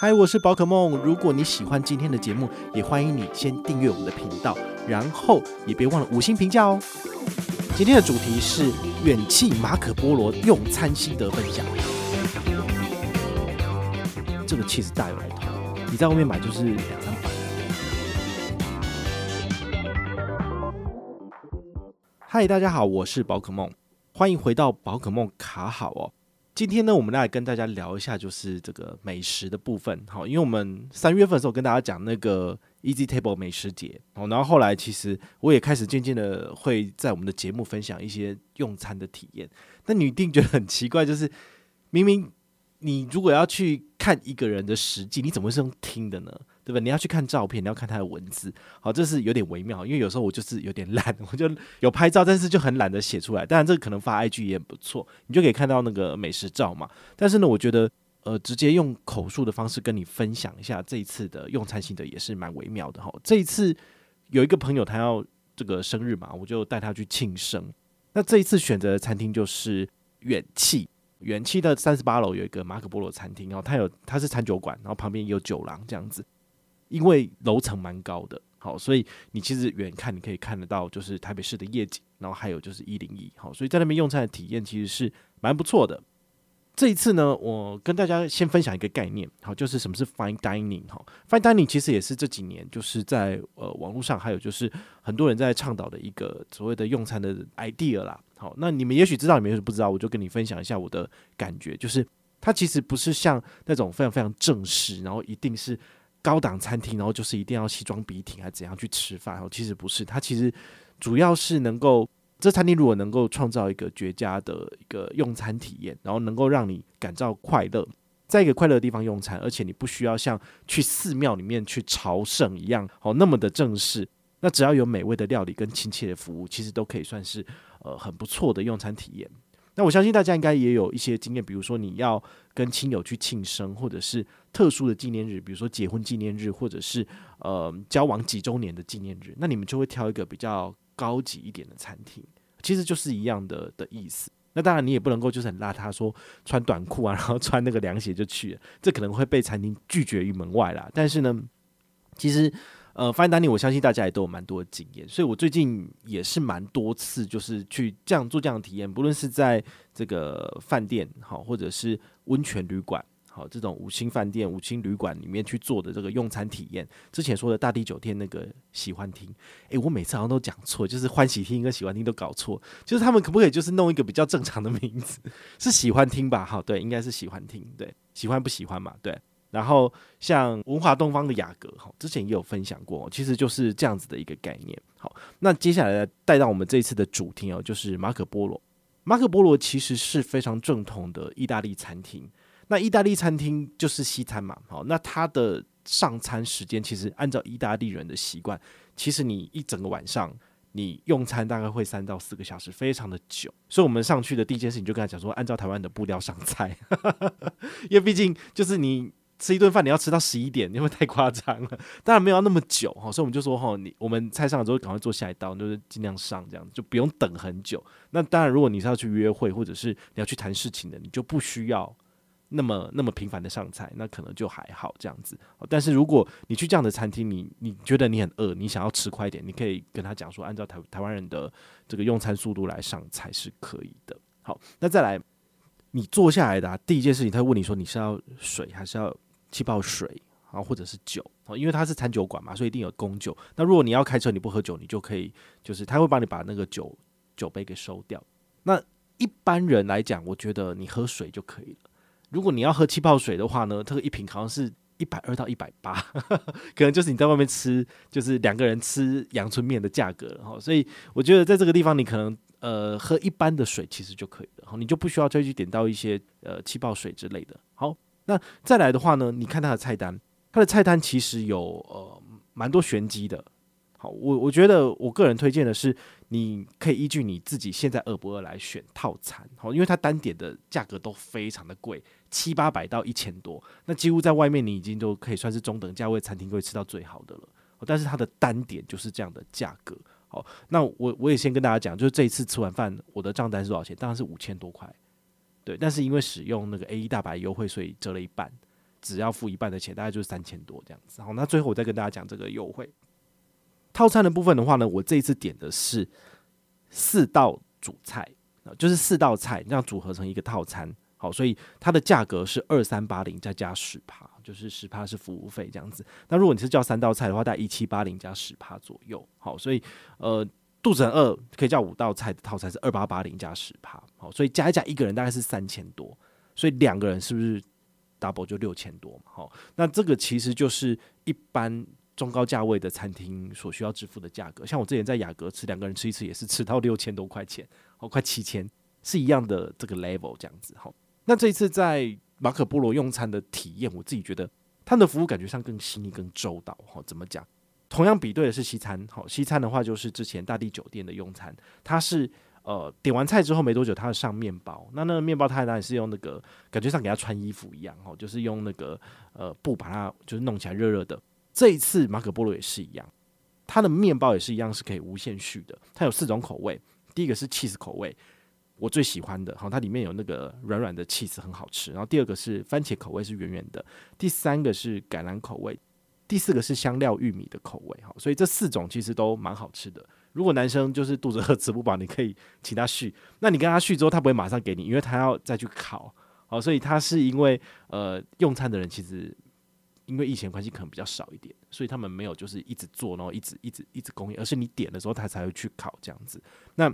嗨，我是宝可梦。如果你喜欢今天的节目，也欢迎你先订阅我们的频道，然后也别忘了五星评价哦。今天的主题是远企马可波罗用餐心得分享。这个气势大有来头，你在外面买就是两三百。嗨，大家好，我是宝可梦，欢迎回到宝可梦卡好哦。今天呢，我们来跟大家聊一下，就是这个美食的部分。好，因为我们三月份的时候跟大家讲那个 Easy Table 美食节，哦，然后后来其实我也开始渐渐的会在我们的节目分享一些用餐的体验。那你一定觉得很奇怪，就是明明你如果要去看一个人的实际，你怎么会是用听的呢？对吧？你要去看照片，你要看他的文字，好，这是有点微妙。因为有时候我就是有点懒，我就有拍照，但是就很懒得写出来。当然，这个可能发 IG 也不错，你就可以看到那个美食照嘛。但是呢，我觉得呃，直接用口述的方式跟你分享一下这一次的用餐心得也是蛮微妙的哈。这一次有一个朋友他要这个生日嘛，我就带他去庆生。那这一次选择的餐厅就是远气，远气的三十八楼有一个马可波罗餐厅，然后它有它是餐酒馆，然后旁边也有酒廊这样子。因为楼层蛮高的，好，所以你其实远看你可以看得到，就是台北市的夜景，然后还有就是一零一，好，所以在那边用餐的体验其实是蛮不错的。这一次呢，我跟大家先分享一个概念，好，就是什么是 fine dining，哈，fine dining 其实也是这几年就是在呃网络上还有就是很多人在倡导的一个所谓的用餐的 idea 啦，好，那你们也许知道，你们也许不知道，我就跟你分享一下我的感觉，就是它其实不是像那种非常非常正式，然后一定是。高档餐厅，然后就是一定要西装笔挺，还怎样去吃饭？哦，其实不是，它其实主要是能够，这餐厅如果能够创造一个绝佳的一个用餐体验，然后能够让你感到快乐，在一个快乐的地方用餐，而且你不需要像去寺庙里面去朝圣一样，哦，那么的正式。那只要有美味的料理跟亲切的服务，其实都可以算是呃很不错的用餐体验。那我相信大家应该也有一些经验，比如说你要跟亲友去庆生，或者是特殊的纪念日，比如说结婚纪念日，或者是呃交往几周年的纪念日，那你们就会挑一个比较高级一点的餐厅，其实就是一样的的意思。那当然你也不能够就是很邋遢，说穿短裤啊，然后穿那个凉鞋就去，这可能会被餐厅拒绝于门外啦。但是呢，其实。呃，fine dining，我相信大家也都有蛮多的经验，所以我最近也是蛮多次，就是去这样做这样的体验，不论是在这个饭店好，或者是温泉旅馆好，这种五星饭店、五星旅馆里面去做的这个用餐体验。之前说的大地酒店那个喜欢厅，诶，我每次好像都讲错，就是欢喜厅跟喜欢厅都搞错，就是他们可不可以就是弄一个比较正常的名字？是喜欢厅吧？好，对，应该是喜欢厅，对，喜欢不喜欢嘛？对。然后像文华东方的雅阁，哈，之前也有分享过，其实就是这样子的一个概念。好，那接下来带到我们这一次的主题哦，就是马可波罗。马可波罗其实是非常正统的意大利餐厅。那意大利餐厅就是西餐嘛，好，那它的上餐时间其实按照意大利人的习惯，其实你一整个晚上你用餐大概会三到四个小时，非常的久。所以我们上去的第一件事情就跟他讲说，按照台湾的步调上菜，因为毕竟就是你。吃一顿饭你要吃到十一点，因为太夸张了。当然没有那么久哈，所以我们就说哈，你我们菜上了之后赶快做下一道，就是尽量上这样，就不用等很久。那当然，如果你是要去约会或者是你要去谈事情的，你就不需要那么那么频繁的上菜，那可能就还好这样子。但是如果你去这样的餐厅，你你觉得你很饿，你想要吃快一点，你可以跟他讲说，按照台台湾人的这个用餐速度来上菜是可以的。好，那再来，你坐下来的、啊、第一件事情，他会问你说，你是要水还是要？气泡水啊，或者是酒哦，因为它是餐酒馆嘛，所以一定有供酒。那如果你要开车，你不喝酒，你就可以，就是他会帮你把那个酒酒杯给收掉。那一般人来讲，我觉得你喝水就可以了。如果你要喝气泡水的话呢，这个一瓶好像是一百二到一百八，可能就是你在外面吃，就是两个人吃阳春面的价格哈。所以我觉得在这个地方，你可能呃喝一般的水其实就可以了，你就不需要再去点到一些呃气泡水之类的。好。那再来的话呢，你看它的菜单，它的菜单其实有呃蛮多玄机的。好，我我觉得我个人推荐的是，你可以依据你自己现在饿不饿来选套餐。好，因为它单点的价格都非常的贵，七八百到一千多，那几乎在外面你已经都可以算是中等价位餐厅可以吃到最好的了。但是它的单点就是这样的价格。好，那我我也先跟大家讲，就是这一次吃完饭，我的账单是多少钱？当然是五千多块。对，但是因为使用那个 A 一大白优惠，所以折了一半，只要付一半的钱，大概就是三千多这样子。好，那最后我再跟大家讲这个优惠套餐的部分的话呢，我这一次点的是四道主菜，就是四道菜这样组合成一个套餐。好，所以它的价格是二三八零再加十趴，就是十趴是服务费这样子。那如果你是叫三道菜的话，大概一七八零加十趴左右。好，所以呃，肚子很饿可以叫五道菜的套餐是二八八零加十趴。好，所以加一加一个人大概是三千多，所以两个人是不是 double 就六千多嘛？好，那这个其实就是一般中高价位的餐厅所需要支付的价格。像我之前在雅阁吃，两个人吃一次也是吃到六千多块钱，哦，快七千，是一样的这个 level 这样子。好。那这一次在马可波罗用餐的体验，我自己觉得他的服务感觉上更细腻、更周到。哈，怎么讲？同样比对的是西餐，好，西餐的话就是之前大地酒店的用餐，它是呃点完菜之后没多久，它上面包。那那个面包它当然是用那个感觉上给他穿衣服一样，哈，就是用那个呃布把它就是弄起来热热的。这一次马可波罗也是一样，它的面包也是一样是可以无限续的。它有四种口味，第一个是 cheese 口味。我最喜欢的，好，它里面有那个软软的 cheese，很好吃。然后第二个是番茄口味，是圆圆的。第三个是橄榄口味，第四个是香料玉米的口味。好，所以这四种其实都蛮好吃的。如果男生就是肚子饿吃不饱，你可以请他续。那你跟他续之后，他不会马上给你，因为他要再去烤。好，所以他是因为呃用餐的人其实因为疫情关系可能比较少一点，所以他们没有就是一直做，然后一直一直一直供应，而是你点的时候他才会去烤这样子。那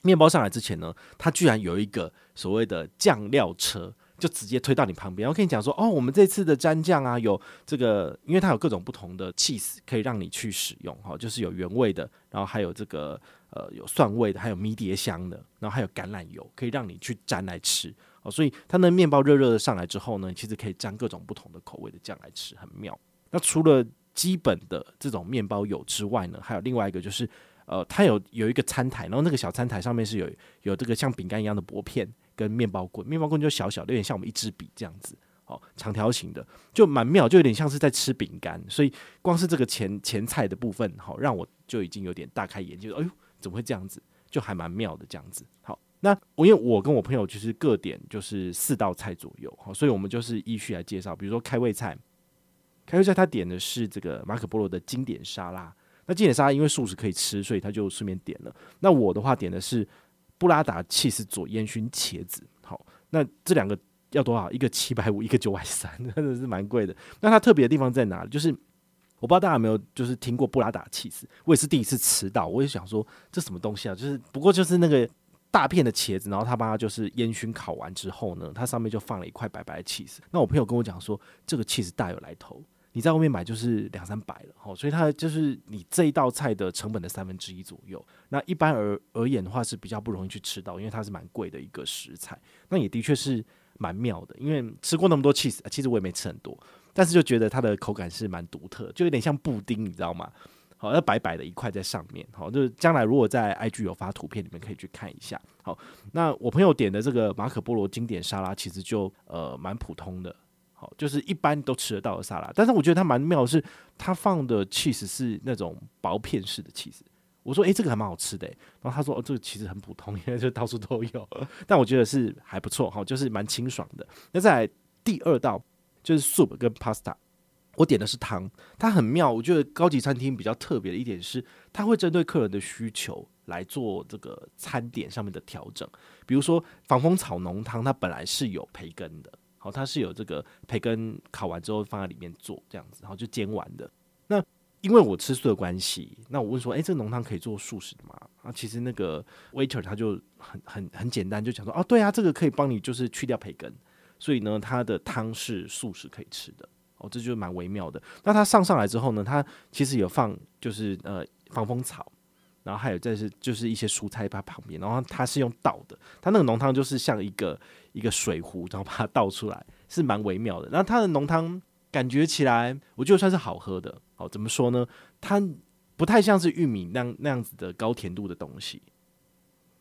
面包上来之前呢，他居然有一个所谓的酱料车，就直接推到你旁边。我跟你讲说，哦，我们这次的蘸酱啊，有这个，因为它有各种不同的 cheese 可以让你去使用，哈，就是有原味的，然后还有这个呃有蒜味的，还有迷迭香的，然后还有橄榄油，可以让你去蘸来吃。哦，所以它那面包热热的上来之后呢，其实可以蘸各种不同的口味的酱来吃，很妙。那除了基本的这种面包有之外呢，还有另外一个就是。呃，它有有一个餐台，然后那个小餐台上面是有有这个像饼干一样的薄片跟面包棍，面包棍就小小的，有点像我们一支笔这样子，哦，长条形的，就蛮妙，就有点像是在吃饼干。所以光是这个前前菜的部分，好，让我就已经有点大开眼界，哎呦，怎么会这样子？就还蛮妙的这样子。好，那我因为我跟我朋友就是各点就是四道菜左右，好，所以我们就是依序来介绍，比如说开胃菜，开胃菜他点的是这个马可波罗的经典沙拉。那经典沙拉因为素食可以吃，所以他就顺便点了。那我的话点的是布拉达起司佐烟熏茄子。好，那这两个要多少？一个七百五，一个九百三，真的是蛮贵的。那它特别的地方在哪里？就是我不知道大家有没有就是听过布拉达起司，我也是第一次吃到。我也想说这什么东西啊？就是不过就是那个大片的茄子，然后他把它就是烟熏烤完之后呢，它上面就放了一块白白的起司。那我朋友跟我讲说，这个起司大有来头。你在外面买就是两三百了，吼，所以它就是你这一道菜的成本的三分之一左右。那一般而而言的话是比较不容易去吃到，因为它是蛮贵的一个食材。那也的确是蛮妙的，因为吃过那么多起司，其实我也没吃很多，但是就觉得它的口感是蛮独特，就有点像布丁，你知道吗？好，那白白的一块在上面，好，就是将来如果在 IG 有发图片，你们可以去看一下。好，那我朋友点的这个马可波罗经典沙拉，其实就呃蛮普通的。好，就是一般都吃得到的沙拉，但是我觉得它蛮妙的是，它放的起司是那种薄片式的起司。我说，诶、这个还蛮好吃的。然后他说，哦，这个其实很普通，因为就到处都有。但我觉得是还不错，哈，就是蛮清爽的。那再来第二道就是 soup 跟 pasta，我点的是汤，它很妙。我觉得高级餐厅比较特别的一点是，它会针对客人的需求来做这个餐点上面的调整。比如说防风草浓汤，它本来是有培根的。好，它是有这个培根烤完之后放在里面做这样子，然后就煎完的。那因为我吃素的关系，那我问说，诶，这个浓汤可以做素食的吗？啊，其实那个 waiter 他就很很很简单，就讲说，哦，对啊，这个可以帮你就是去掉培根，所以呢，它的汤是素食可以吃的。哦，这就蛮微妙的。那它上上来之后呢，它其实有放就是呃防风草。然后还有再是就是一些蔬菜在旁边，然后它是用倒的，它那个浓汤就是像一个一个水壶，然后把它倒出来，是蛮微妙的。然后它的浓汤感觉起来，我觉得算是好喝的。好，怎么说呢？它不太像是玉米那那样子的高甜度的东西，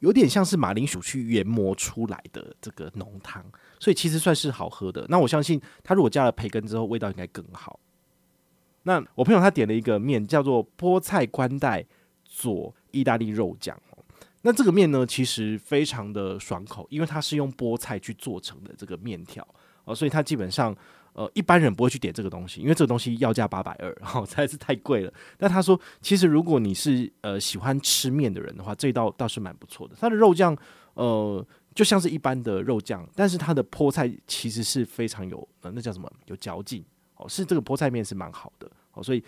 有点像是马铃薯去研磨出来的这个浓汤，所以其实算是好喝的。那我相信它如果加了培根之后，味道应该更好。那我朋友他点了一个面，叫做菠菜关带。做意大利肉酱，那这个面呢，其实非常的爽口，因为它是用菠菜去做成的这个面条哦，所以它基本上呃，一般人不会去点这个东西，因为这个东西要价八百二，然后实在是太贵了。但他说，其实如果你是呃喜欢吃面的人的话，这道倒是蛮不错的。它的肉酱呃就像是一般的肉酱，但是它的菠菜其实是非常有呃那叫什么有嚼劲哦，是这个菠菜面是蛮好的哦，所以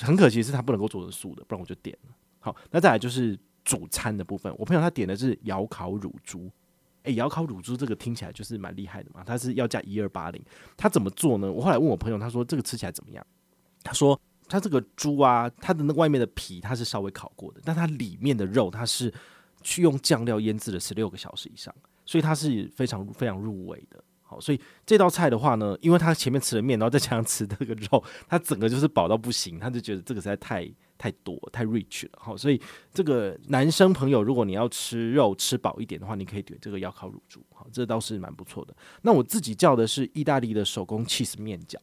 很可惜是它不能够做成素的，不然我就点了。好，那再来就是主餐的部分，我朋友他点的是窑烤乳猪。诶、窑烤乳猪这个听起来就是蛮厉害的嘛，它是要价一二八零，它怎么做呢？我后来问我朋友，他说这个吃起来怎么样？他说他这个猪啊，它的那外面的皮它是稍微烤过的，但它里面的肉它是去用酱料腌制了十六个小时以上，所以它是非常非常入味的。好，所以这道菜的话呢，因为他前面吃了面，然后再加上吃那个肉，他整个就是饱到不行，他就觉得这个实在太。太多太 rich 了，好，所以这个男生朋友，如果你要吃肉吃饱一点的话，你可以点这个窑烤乳猪，好，这倒是蛮不错的。那我自己叫的是意大利的手工 cheese 面饺，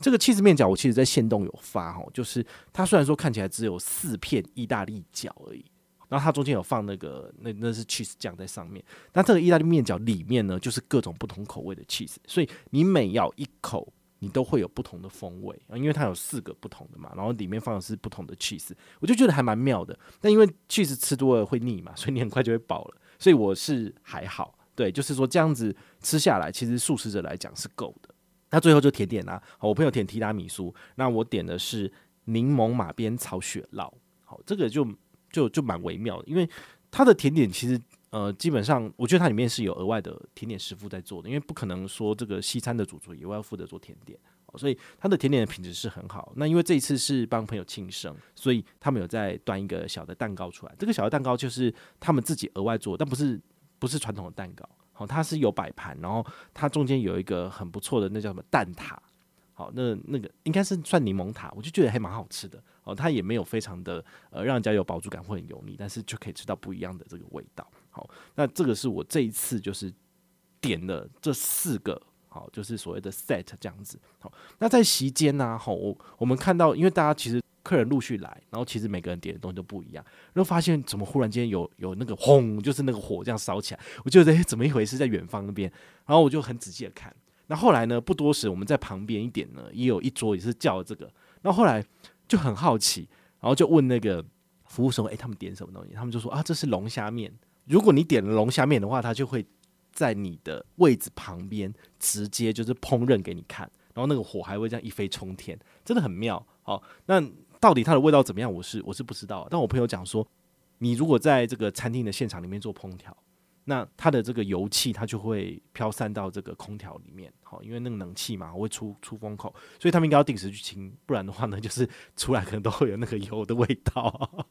这个 cheese 面饺我其实在限动有发哈，就是它虽然说看起来只有四片意大利饺而已，然后它中间有放那个那那是 cheese 酱在上面，那这个意大利面饺里面呢，就是各种不同口味的 cheese，所以你每咬一口。你都会有不同的风味啊，因为它有四个不同的嘛，然后里面放的是不同的 cheese，我就觉得还蛮妙的。但因为 cheese 吃多了会腻嘛，所以你很快就会饱了。所以我是还好，对，就是说这样子吃下来，其实素食者来讲是够的。那最后就甜点啦，好，我朋友点提拉米苏，那我点的是柠檬马鞭草雪酪，好，这个就就就蛮微妙的，因为它的甜点其实。呃，基本上我觉得它里面是有额外的甜点师傅在做的，因为不可能说这个西餐的主厨以外要负责做甜点，所以它的甜点的品质是很好。那因为这一次是帮朋友庆生，所以他们有在端一个小的蛋糕出来。这个小的蛋糕就是他们自己额外做，但不是不是传统的蛋糕，好，它是有摆盘，然后它中间有一个很不错的那叫什么蛋挞。好，那那个应该是算柠檬塔，我就觉得还蛮好吃的哦。它也没有非常的呃让人家有饱足感或很油腻，但是就可以吃到不一样的这个味道。好，那这个是我这一次就是点了这四个，好，就是所谓的 set 这样子。好，那在席间呢，好，我我们看到，因为大家其实客人陆续来，然后其实每个人点的东西都不一样，然后发现怎么忽然间有有那个轰，就是那个火这样烧起来，我觉得哎，怎么一回事？在远方那边，然后我就很仔细的看。那后来呢？不多时，我们在旁边一点呢，也有一桌也是叫这个。那后来就很好奇，然后就问那个服务生：“哎，他们点什么东西？”他们就说：“啊，这是龙虾面。如果你点了龙虾面的话，他就会在你的位置旁边直接就是烹饪给你看，然后那个火还会这样一飞冲天，真的很妙。好，那到底它的味道怎么样？我是我是不知道。但我朋友讲说，你如果在这个餐厅的现场里面做烹调。那它的这个油气，它就会飘散到这个空调里面，好，因为那个冷气嘛会出出风口，所以他们应该要定时去清，不然的话呢，就是出来可能都会有那个油的味道。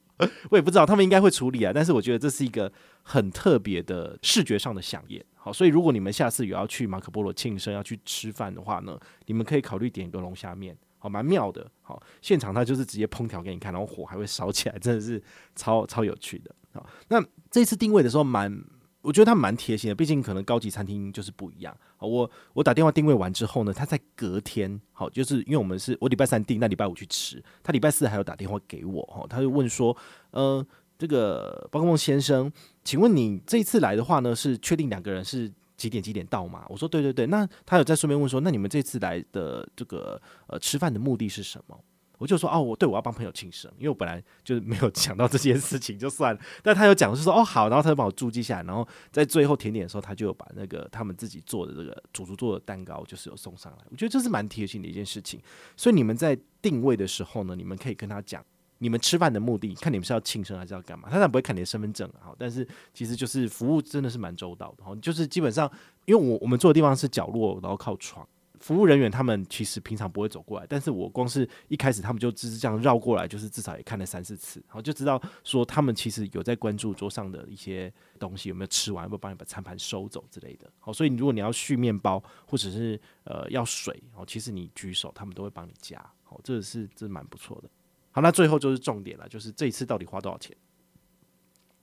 我也不知道他们应该会处理啊，但是我觉得这是一个很特别的视觉上的飨宴。好，所以如果你们下次有要去马可波罗庆生要去吃饭的话呢，你们可以考虑点一个龙虾面，好，蛮妙的。好，现场他就是直接烹调给你看，然后火还会烧起来，真的是超超有趣的。好，那这次定位的时候蛮。我觉得他蛮贴心的，毕竟可能高级餐厅就是不一样。我我打电话定位完之后呢，他在隔天，好，就是因为我们是我礼拜三订，那礼拜五去吃，他礼拜四还有打电话给我，哈，他就问说，呃，这个宝可孟先生，请问你这一次来的话呢，是确定两个人是几点几点到吗？我说对对对，那他有在顺便问说，那你们这次来的这个呃吃饭的目的是什么？我就说哦，我对我要帮朋友庆生，因为我本来就是没有 想到这件事情，就算了。但他有讲，是说哦好，然后他就帮我注记下来，然后在最后甜点的时候，他就有把那个他们自己做的这个主厨做的蛋糕，就是有送上来。我觉得这是蛮贴心的一件事情。所以你们在定位的时候呢，你们可以跟他讲，你们吃饭的目的，看你们是要庆生还是要干嘛。他当然不会看你的身份证哈，但是其实就是服务真的是蛮周到的哈，就是基本上因为我我们坐的地方是角落，然后靠窗。服务人员他们其实平常不会走过来，但是我光是一开始他们就只是这样绕过来，就是至少也看了三四次，然后就知道说他们其实有在关注桌上的一些东西有没有吃完，要不要帮你把餐盘收走之类的。好，所以如果你要续面包或者是呃要水，哦，其实你举手，他们都会帮你加。好，这是这蛮不错的。好，那最后就是重点了，就是这一次到底花多少钱？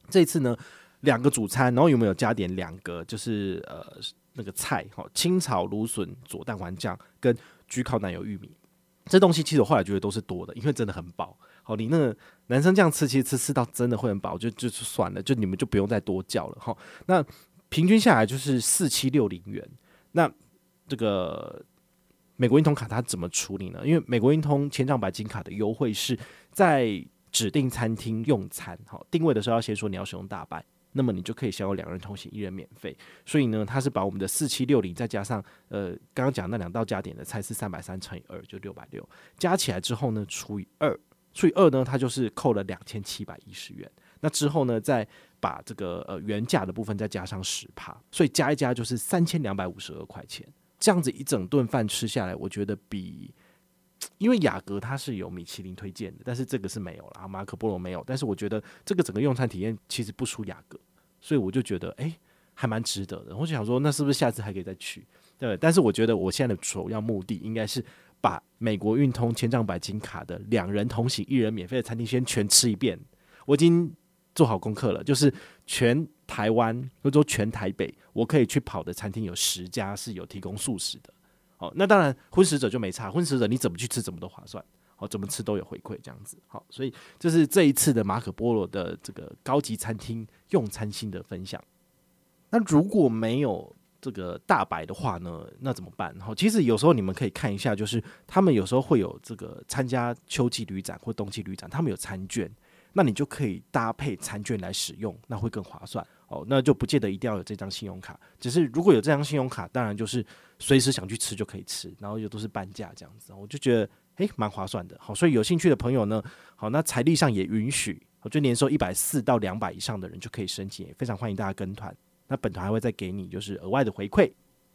这一次呢，两个主餐，然后有没有加点两个？就是呃。那个菜哈，清炒芦笋佐蛋黄酱跟焗烤奶油玉米，这东西其实我后来觉得都是多的，因为真的很饱。好，你那个男生这样吃，其实吃吃到真的会很饱，就就算了，就你们就不用再多叫了哈。那平均下来就是四七六零元。那这个美国运通卡它怎么处理呢？因为美国运通千帐白金卡的优惠是在指定餐厅用餐，好，定位的时候要先说你要使用大白，那么你就可以享有两人同行一人免费。所以呢，它是把我们的四七六零再加上呃刚刚讲那两道加点的菜是三百三乘以二就六百六，加起来之后呢除以二，除以二呢它就是扣了两千七百一十元。那之后呢再把这个呃原价的部分再加上十趴，所以加一加就是三千两百五十二块钱。这样子一整顿饭吃下来，我觉得比，因为雅阁它是有米其林推荐的，但是这个是没有了，马可波罗没有。但是我觉得这个整个用餐体验其实不输雅阁，所以我就觉得哎、还蛮值得的。我就想说，那是不是下次还可以再去？对，但是我觉得我现在的首要目的应该是把美国运通千丈白金卡的两人同行一人免费的餐厅先全吃一遍。我已经做好功课了，就是全。台湾或者说全台北，我可以去跑的餐厅有十家是有提供素食的。好，那当然荤食者就没差，荤食者你怎么去吃怎么都划算，好，怎么吃都有回馈这样子。好，所以这是这一次的马可波罗的这个高级餐厅用餐心得分享。那如果没有这个大白的话呢，那怎么办？好，其实有时候你们可以看一下，就是他们有时候会有这个参加秋季旅展或冬季旅展，他们有餐券，那你就可以搭配餐券来使用，那会更划算。哦，那就不见得一定要有这张信用卡，只是如果有这张信用卡，当然就是随时想去吃就可以吃，然后又都是半价这样子，我就觉得诶蛮划算的。好，所以有兴趣的朋友呢，好，那财力上也允许，我觉得年收一百四到两百以上的人就可以申请，也非常欢迎大家跟团。那本团还会再给你就是额外的回馈。